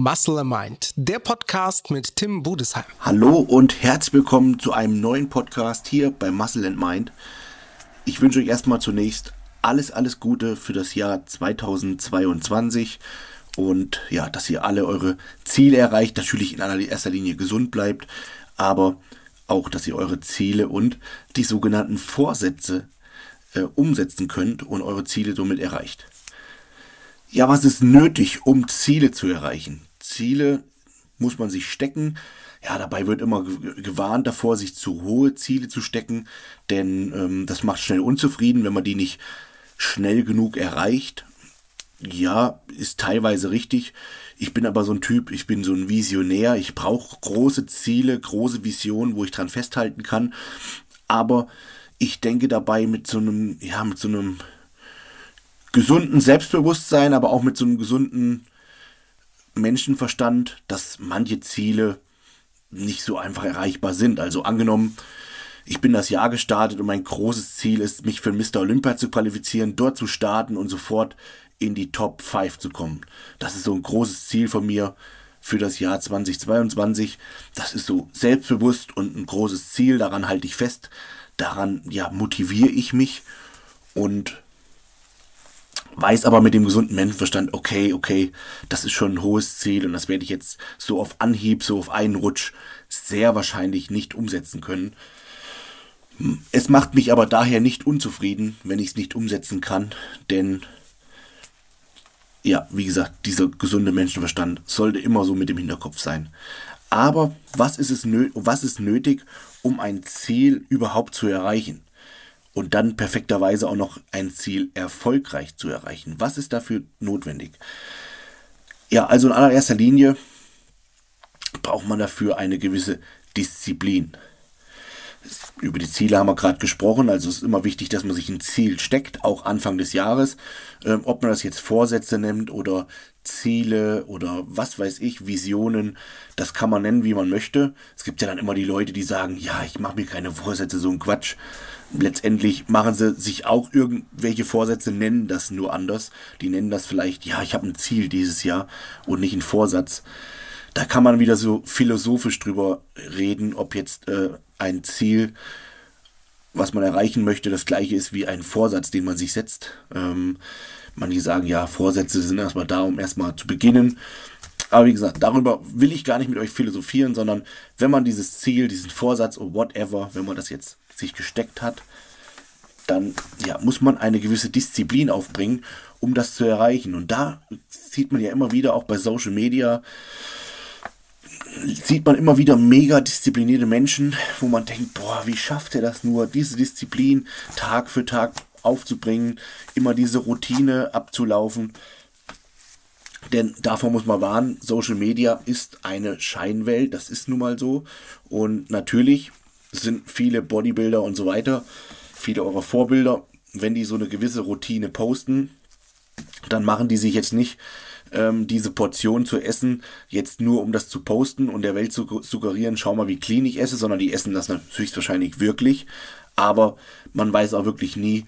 Muscle Mind, der Podcast mit Tim Budesheim. Hallo und herzlich willkommen zu einem neuen Podcast hier bei Muscle and Mind. Ich wünsche euch erstmal zunächst alles, alles Gute für das Jahr 2022 und ja, dass ihr alle eure Ziele erreicht, natürlich in erster Linie gesund bleibt, aber auch, dass ihr eure Ziele und die sogenannten Vorsätze äh, umsetzen könnt und eure Ziele somit erreicht. Ja, was ist nötig, um Ziele zu erreichen? Ziele muss man sich stecken. Ja, dabei wird immer gewarnt davor, sich zu hohe Ziele zu stecken, denn ähm, das macht schnell unzufrieden, wenn man die nicht schnell genug erreicht. Ja, ist teilweise richtig. Ich bin aber so ein Typ, ich bin so ein Visionär. Ich brauche große Ziele, große Visionen, wo ich dran festhalten kann. Aber ich denke dabei mit so einem, ja, mit so einem gesunden Selbstbewusstsein, aber auch mit so einem gesunden Menschenverstand, dass manche Ziele nicht so einfach erreichbar sind. Also angenommen, ich bin das Jahr gestartet und mein großes Ziel ist, mich für Mr. Olympia zu qualifizieren, dort zu starten und sofort in die Top 5 zu kommen. Das ist so ein großes Ziel von mir für das Jahr 2022. Das ist so selbstbewusst und ein großes Ziel, daran halte ich fest. Daran ja motiviere ich mich und weiß aber mit dem gesunden Menschenverstand, okay, okay, das ist schon ein hohes Ziel und das werde ich jetzt so auf Anhieb, so auf einen Rutsch sehr wahrscheinlich nicht umsetzen können. Es macht mich aber daher nicht unzufrieden, wenn ich es nicht umsetzen kann, denn ja, wie gesagt, dieser gesunde Menschenverstand sollte immer so mit dem Hinterkopf sein. Aber was ist, es was ist nötig, um ein Ziel überhaupt zu erreichen? Und dann perfekterweise auch noch ein Ziel erfolgreich zu erreichen. Was ist dafür notwendig? Ja, also in allererster Linie braucht man dafür eine gewisse Disziplin. Über die Ziele haben wir gerade gesprochen, also es ist immer wichtig, dass man sich ein Ziel steckt, auch Anfang des Jahres. Ähm, ob man das jetzt Vorsätze nennt oder Ziele oder was weiß ich, Visionen, das kann man nennen, wie man möchte. Es gibt ja dann immer die Leute, die sagen, ja, ich mache mir keine Vorsätze, so ein Quatsch letztendlich machen sie sich auch irgendwelche Vorsätze, nennen das nur anders. Die nennen das vielleicht, ja, ich habe ein Ziel dieses Jahr und nicht einen Vorsatz. Da kann man wieder so philosophisch drüber reden, ob jetzt äh, ein Ziel, was man erreichen möchte, das gleiche ist wie ein Vorsatz, den man sich setzt. Ähm, manche sagen, ja, Vorsätze sind erstmal da, um erstmal zu beginnen. Aber wie gesagt, darüber will ich gar nicht mit euch philosophieren, sondern wenn man dieses Ziel, diesen Vorsatz oder whatever, wenn man das jetzt sich gesteckt hat, dann ja, muss man eine gewisse Disziplin aufbringen, um das zu erreichen. Und da sieht man ja immer wieder, auch bei Social Media, sieht man immer wieder mega disziplinierte Menschen, wo man denkt, boah, wie schafft er das nur, diese Disziplin Tag für Tag aufzubringen, immer diese Routine abzulaufen. Denn davor muss man warnen, Social Media ist eine Scheinwelt, das ist nun mal so. Und natürlich sind viele Bodybuilder und so weiter, viele eurer Vorbilder, wenn die so eine gewisse Routine posten, dann machen die sich jetzt nicht ähm, diese Portion zu essen, jetzt nur um das zu posten und der Welt zu suggerieren, schau mal, wie clean ich esse, sondern die essen das höchstwahrscheinlich wirklich. Aber man weiß auch wirklich nie,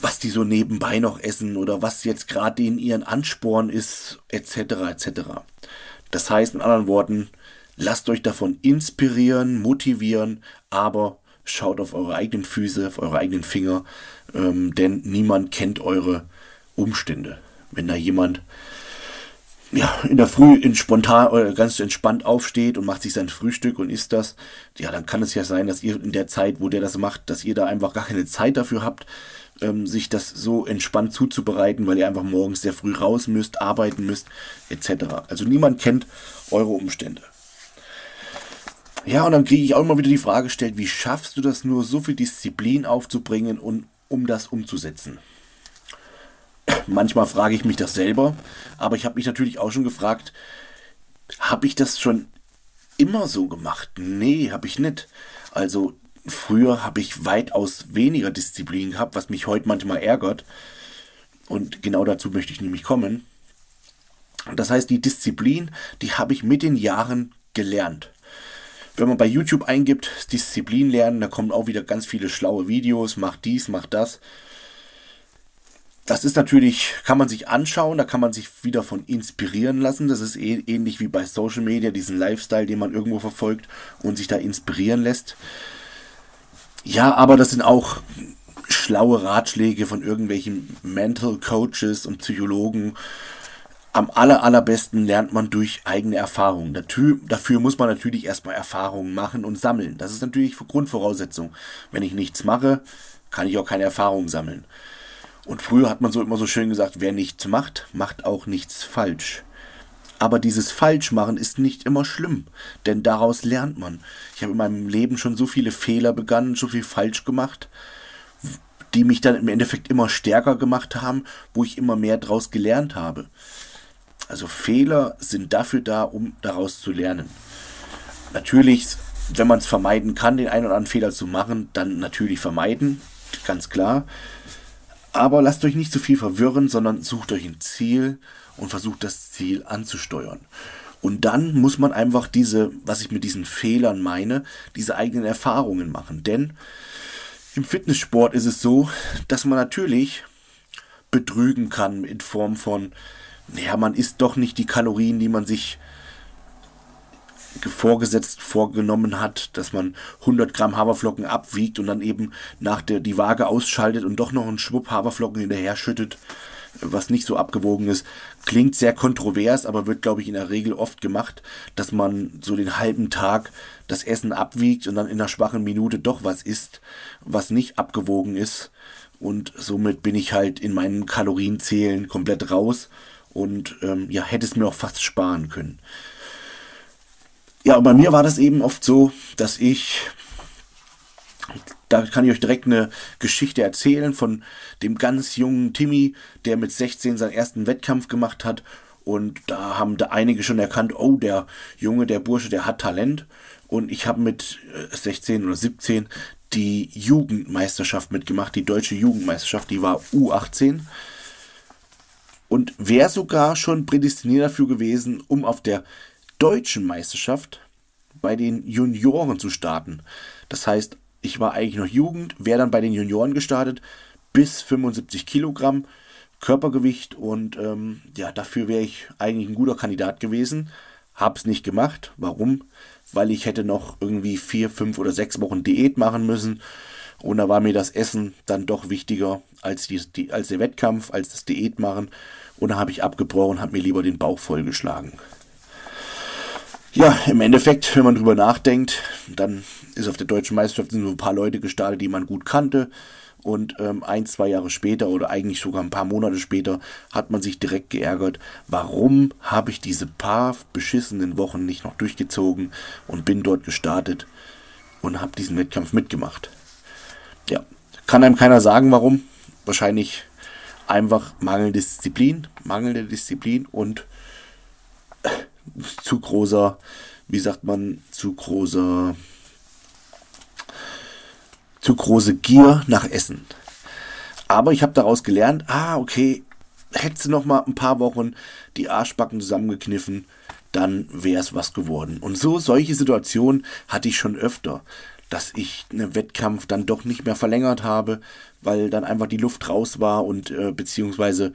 was die so nebenbei noch essen oder was jetzt gerade in ihren Ansporn ist, etc. etc. Das heißt, mit anderen Worten, lasst euch davon inspirieren, motivieren, aber schaut auf eure eigenen Füße, auf eure eigenen Finger, ähm, denn niemand kennt eure Umstände. Wenn da jemand ja, in der Früh in spontan oder ganz entspannt aufsteht und macht sich sein Frühstück und isst das, ja, dann kann es ja sein, dass ihr in der Zeit, wo der das macht, dass ihr da einfach gar keine Zeit dafür habt, ähm, sich das so entspannt zuzubereiten, weil ihr einfach morgens sehr früh raus müsst, arbeiten müsst, etc. Also niemand kennt eure Umstände. Ja, und dann kriege ich auch immer wieder die Frage gestellt, wie schaffst du das nur, so viel Disziplin aufzubringen und um das umzusetzen? Manchmal frage ich mich das selber, aber ich habe mich natürlich auch schon gefragt, habe ich das schon immer so gemacht? Nee, habe ich nicht. Also früher habe ich weitaus weniger Disziplin gehabt, was mich heute manchmal ärgert. Und genau dazu möchte ich nämlich kommen. Das heißt, die Disziplin, die habe ich mit den Jahren gelernt. Wenn man bei YouTube eingibt, Disziplin lernen, da kommen auch wieder ganz viele schlaue Videos, mach dies, mach das. Das ist natürlich, kann man sich anschauen, da kann man sich wieder von inspirieren lassen. Das ist eh, ähnlich wie bei Social Media, diesen Lifestyle, den man irgendwo verfolgt und sich da inspirieren lässt. Ja, aber das sind auch schlaue Ratschläge von irgendwelchen Mental Coaches und Psychologen. Am aller, allerbesten lernt man durch eigene Erfahrungen. Dafür, muss man natürlich erstmal Erfahrungen machen und sammeln. Das ist natürlich Grundvoraussetzung. Wenn ich nichts mache, kann ich auch keine Erfahrungen sammeln. Und früher hat man so immer so schön gesagt, wer nichts macht, macht auch nichts falsch. Aber dieses Falschmachen ist nicht immer schlimm, denn daraus lernt man. Ich habe in meinem Leben schon so viele Fehler begangen, so viel falsch gemacht, die mich dann im Endeffekt immer stärker gemacht haben, wo ich immer mehr daraus gelernt habe. Also Fehler sind dafür da, um daraus zu lernen. Natürlich, wenn man es vermeiden kann, den einen oder anderen Fehler zu machen, dann natürlich vermeiden, ganz klar. Aber lasst euch nicht zu viel verwirren, sondern sucht euch ein Ziel und versucht das Ziel anzusteuern. Und dann muss man einfach diese, was ich mit diesen Fehlern meine, diese eigenen Erfahrungen machen. Denn im Fitnesssport ist es so, dass man natürlich betrügen kann in Form von, naja, man isst doch nicht die Kalorien, die man sich vorgesetzt vorgenommen hat, dass man 100 Gramm Haferflocken abwiegt und dann eben nach der die Waage ausschaltet und doch noch einen Schwupp Haferflocken hinterher schüttet, was nicht so abgewogen ist, klingt sehr kontrovers, aber wird glaube ich in der Regel oft gemacht, dass man so den halben Tag das Essen abwiegt und dann in einer schwachen Minute doch was isst, was nicht abgewogen ist und somit bin ich halt in meinen Kalorienzählen komplett raus und ähm, ja hätte es mir auch fast sparen können. Ja, und bei mir war das eben oft so, dass ich, da kann ich euch direkt eine Geschichte erzählen von dem ganz jungen Timmy, der mit 16 seinen ersten Wettkampf gemacht hat. Und da haben da einige schon erkannt, oh, der Junge, der Bursche, der hat Talent. Und ich habe mit 16 äh, oder 17 die Jugendmeisterschaft mitgemacht, die deutsche Jugendmeisterschaft, die war U18 und wäre sogar schon prädestiniert dafür gewesen, um auf der deutschen Meisterschaft bei den Junioren zu starten. Das heißt, ich war eigentlich noch Jugend, wäre dann bei den Junioren gestartet, bis 75 Kilogramm Körpergewicht und ähm, ja, dafür wäre ich eigentlich ein guter Kandidat gewesen. Hab's nicht gemacht. Warum? Weil ich hätte noch irgendwie vier, fünf oder sechs Wochen Diät machen müssen. Und da war mir das Essen dann doch wichtiger als, die, die als der Wettkampf, als das Diät machen. Und da habe ich abgebrochen habe mir lieber den Bauch vollgeschlagen. Ja, im Endeffekt, wenn man drüber nachdenkt, dann ist auf der deutschen Meisterschaft so ein paar Leute gestartet, die man gut kannte. Und ähm, ein, zwei Jahre später oder eigentlich sogar ein paar Monate später hat man sich direkt geärgert, warum habe ich diese paar beschissenen Wochen nicht noch durchgezogen und bin dort gestartet und habe diesen Wettkampf mitgemacht. Ja, kann einem keiner sagen, warum. Wahrscheinlich einfach mangelnde Disziplin, mangelnde Disziplin und zu großer, wie sagt man, zu großer, zu große Gier nach Essen. Aber ich habe daraus gelernt, ah, okay, hättest du noch mal ein paar Wochen die Arschbacken zusammengekniffen, dann wäre es was geworden. Und so solche Situationen hatte ich schon öfter, dass ich einen Wettkampf dann doch nicht mehr verlängert habe, weil dann einfach die Luft raus war und äh, beziehungsweise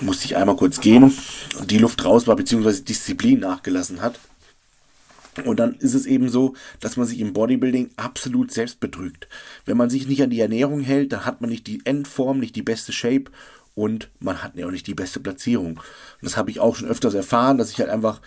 musste ich einmal kurz gehen und die Luft raus war, beziehungsweise Disziplin nachgelassen hat. Und dann ist es eben so, dass man sich im Bodybuilding absolut selbst betrügt. Wenn man sich nicht an die Ernährung hält, dann hat man nicht die Endform, nicht die beste Shape und man hat ja auch nicht die beste Platzierung. Und das habe ich auch schon öfters erfahren, dass ich halt einfach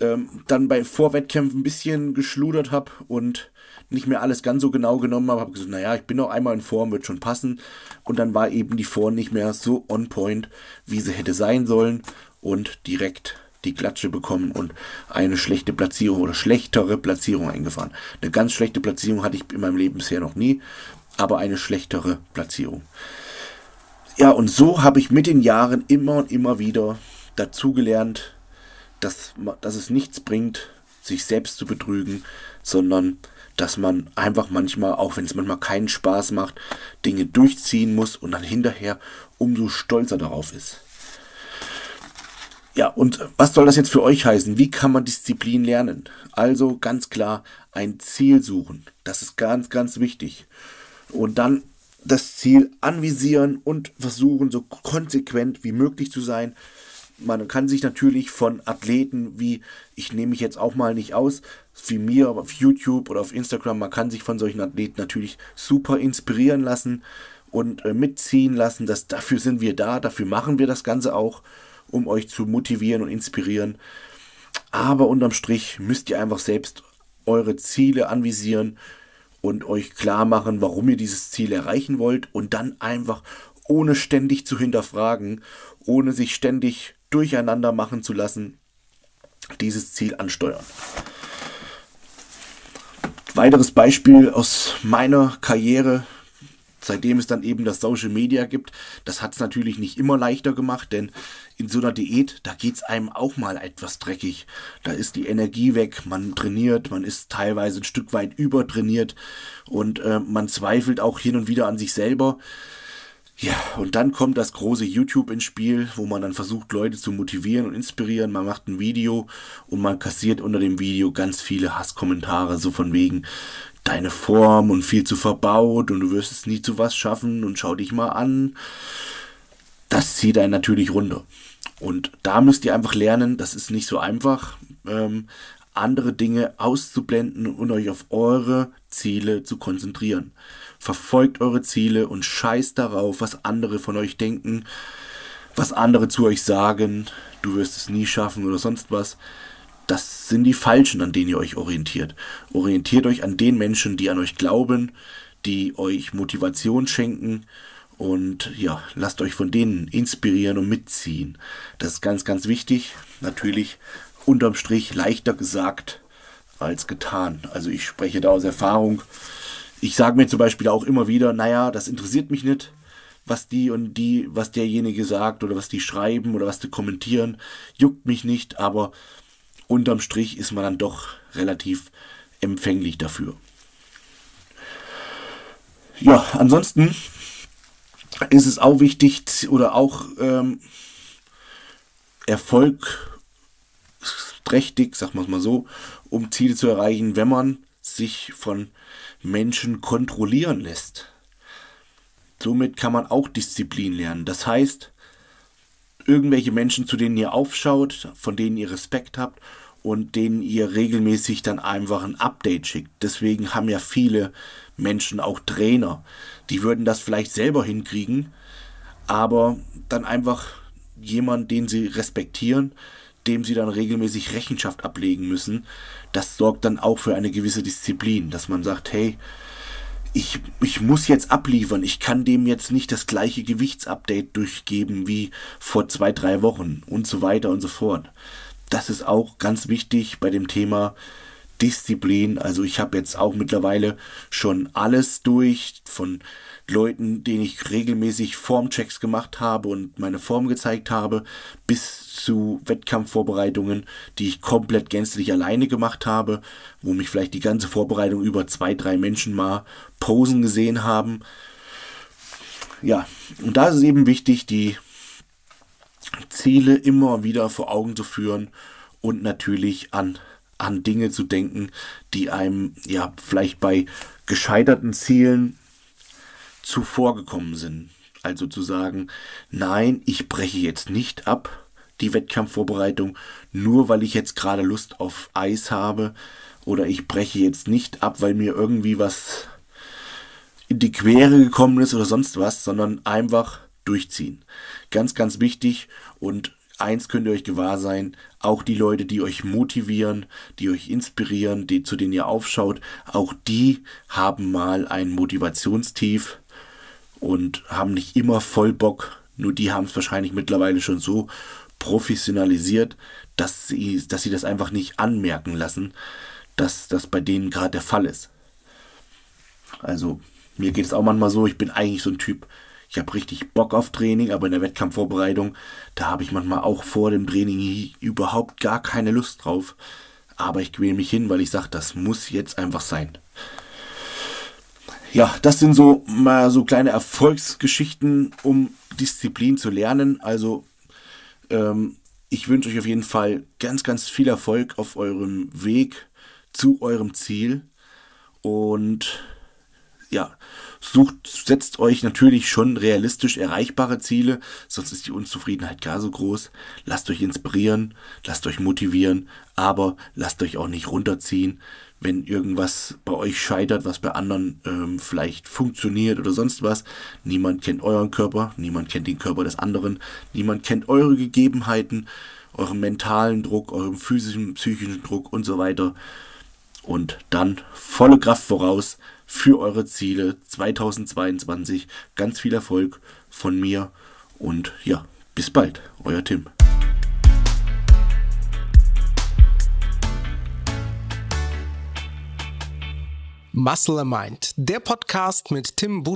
ähm, dann bei Vorwettkämpfen ein bisschen geschludert habe und nicht mehr alles ganz so genau genommen habe, habe gesagt, naja, ich bin noch einmal in Form, wird schon passen. Und dann war eben die Form nicht mehr so on point, wie sie hätte sein sollen und direkt die Klatsche bekommen und eine schlechte Platzierung oder schlechtere Platzierung eingefahren. Eine ganz schlechte Platzierung hatte ich in meinem Leben bisher noch nie, aber eine schlechtere Platzierung. Ja, und so habe ich mit den Jahren immer und immer wieder dazugelernt, dass, dass es nichts bringt, sich selbst zu betrügen, sondern dass man einfach manchmal, auch wenn es manchmal keinen Spaß macht, Dinge durchziehen muss und dann hinterher umso stolzer darauf ist. Ja, und was soll das jetzt für euch heißen? Wie kann man Disziplin lernen? Also ganz klar ein Ziel suchen. Das ist ganz, ganz wichtig. Und dann das Ziel anvisieren und versuchen, so konsequent wie möglich zu sein. Man kann sich natürlich von Athleten wie, ich nehme mich jetzt auch mal nicht aus, wie mir auf YouTube oder auf Instagram, man kann sich von solchen Athleten natürlich super inspirieren lassen und äh, mitziehen lassen. Das, dafür sind wir da, dafür machen wir das Ganze auch, um euch zu motivieren und inspirieren. Aber unterm Strich müsst ihr einfach selbst eure Ziele anvisieren und euch klar machen, warum ihr dieses Ziel erreichen wollt und dann einfach ohne ständig zu hinterfragen, ohne sich ständig durcheinander machen zu lassen, dieses Ziel ansteuern. Weiteres Beispiel aus meiner Karriere, seitdem es dann eben das Social Media gibt, das hat es natürlich nicht immer leichter gemacht, denn in so einer Diät, da geht es einem auch mal etwas dreckig. Da ist die Energie weg, man trainiert, man ist teilweise ein Stück weit übertrainiert und äh, man zweifelt auch hin und wieder an sich selber. Ja, und dann kommt das große YouTube ins Spiel, wo man dann versucht, Leute zu motivieren und inspirieren. Man macht ein Video und man kassiert unter dem Video ganz viele Hasskommentare, so von wegen, deine Form und viel zu verbaut und du wirst es nie zu was schaffen und schau dich mal an. Das zieht einen natürlich runter. Und da müsst ihr einfach lernen, das ist nicht so einfach, ähm, andere Dinge auszublenden und euch auf eure Ziele zu konzentrieren. Verfolgt eure Ziele und scheißt darauf, was andere von euch denken, was andere zu euch sagen, du wirst es nie schaffen oder sonst was. Das sind die Falschen, an denen ihr euch orientiert. Orientiert euch an den Menschen, die an euch glauben, die euch Motivation schenken und ja, lasst euch von denen inspirieren und mitziehen. Das ist ganz, ganz wichtig. Natürlich unterm Strich leichter gesagt als getan. Also ich spreche da aus Erfahrung. Ich sage mir zum Beispiel auch immer wieder, naja, das interessiert mich nicht, was die und die, was derjenige sagt oder was die schreiben oder was die kommentieren, juckt mich nicht, aber unterm Strich ist man dann doch relativ empfänglich dafür. Ja, ansonsten ist es auch wichtig oder auch ähm, erfolgsträchtig, sagen wir es mal so, um Ziele zu erreichen, wenn man sich von Menschen kontrollieren lässt. Somit kann man auch Disziplin lernen. Das heißt, irgendwelche Menschen, zu denen ihr aufschaut, von denen ihr Respekt habt und denen ihr regelmäßig dann einfach ein Update schickt. Deswegen haben ja viele Menschen auch Trainer. Die würden das vielleicht selber hinkriegen, aber dann einfach jemand, den sie respektieren, dem sie dann regelmäßig Rechenschaft ablegen müssen, das sorgt dann auch für eine gewisse Disziplin, dass man sagt, hey, ich, ich muss jetzt abliefern, ich kann dem jetzt nicht das gleiche Gewichtsupdate durchgeben wie vor zwei, drei Wochen und so weiter und so fort. Das ist auch ganz wichtig bei dem Thema Disziplin. Also ich habe jetzt auch mittlerweile schon alles durch von Leuten, denen ich regelmäßig Formchecks gemacht habe und meine Form gezeigt habe, bis zu Wettkampfvorbereitungen, die ich komplett gänzlich alleine gemacht habe, wo mich vielleicht die ganze Vorbereitung über zwei, drei Menschen mal posen gesehen haben. Ja, und da ist es eben wichtig, die Ziele immer wieder vor Augen zu führen und natürlich an, an Dinge zu denken, die einem ja vielleicht bei gescheiterten Zielen zuvorgekommen sind. Also zu sagen, nein, ich breche jetzt nicht ab die Wettkampfvorbereitung, nur weil ich jetzt gerade Lust auf Eis habe oder ich breche jetzt nicht ab, weil mir irgendwie was in die Quere gekommen ist oder sonst was, sondern einfach durchziehen. Ganz, ganz wichtig und eins könnt ihr euch gewahr sein, auch die Leute, die euch motivieren, die euch inspirieren, die, zu denen ihr aufschaut, auch die haben mal ein Motivationstief und haben nicht immer voll Bock. Nur die haben es wahrscheinlich mittlerweile schon so professionalisiert, dass sie, dass sie das einfach nicht anmerken lassen, dass das bei denen gerade der Fall ist. Also mir geht es auch manchmal so, ich bin eigentlich so ein Typ, ich habe richtig Bock auf Training, aber in der Wettkampfvorbereitung, da habe ich manchmal auch vor dem Training überhaupt gar keine Lust drauf. Aber ich quäle mich hin, weil ich sage, das muss jetzt einfach sein ja, das sind so mal so kleine Erfolgsgeschichten, um Disziplin zu lernen. Also ähm, Ich wünsche euch auf jeden Fall ganz, ganz viel Erfolg auf eurem Weg zu eurem Ziel. Und ja, sucht, setzt euch natürlich schon realistisch erreichbare Ziele, sonst ist die Unzufriedenheit gar so groß. Lasst euch inspirieren, lasst euch motivieren, aber lasst euch auch nicht runterziehen, wenn irgendwas bei euch scheitert, was bei anderen ähm, vielleicht funktioniert oder sonst was. Niemand kennt euren Körper, niemand kennt den Körper des anderen, niemand kennt eure Gegebenheiten, euren mentalen Druck, euren physischen, psychischen Druck und so weiter. Und dann volle Kraft voraus für eure Ziele 2022. Ganz viel Erfolg von mir und ja, bis bald, euer Tim. Muscle Mind, der Podcast mit Tim Bude.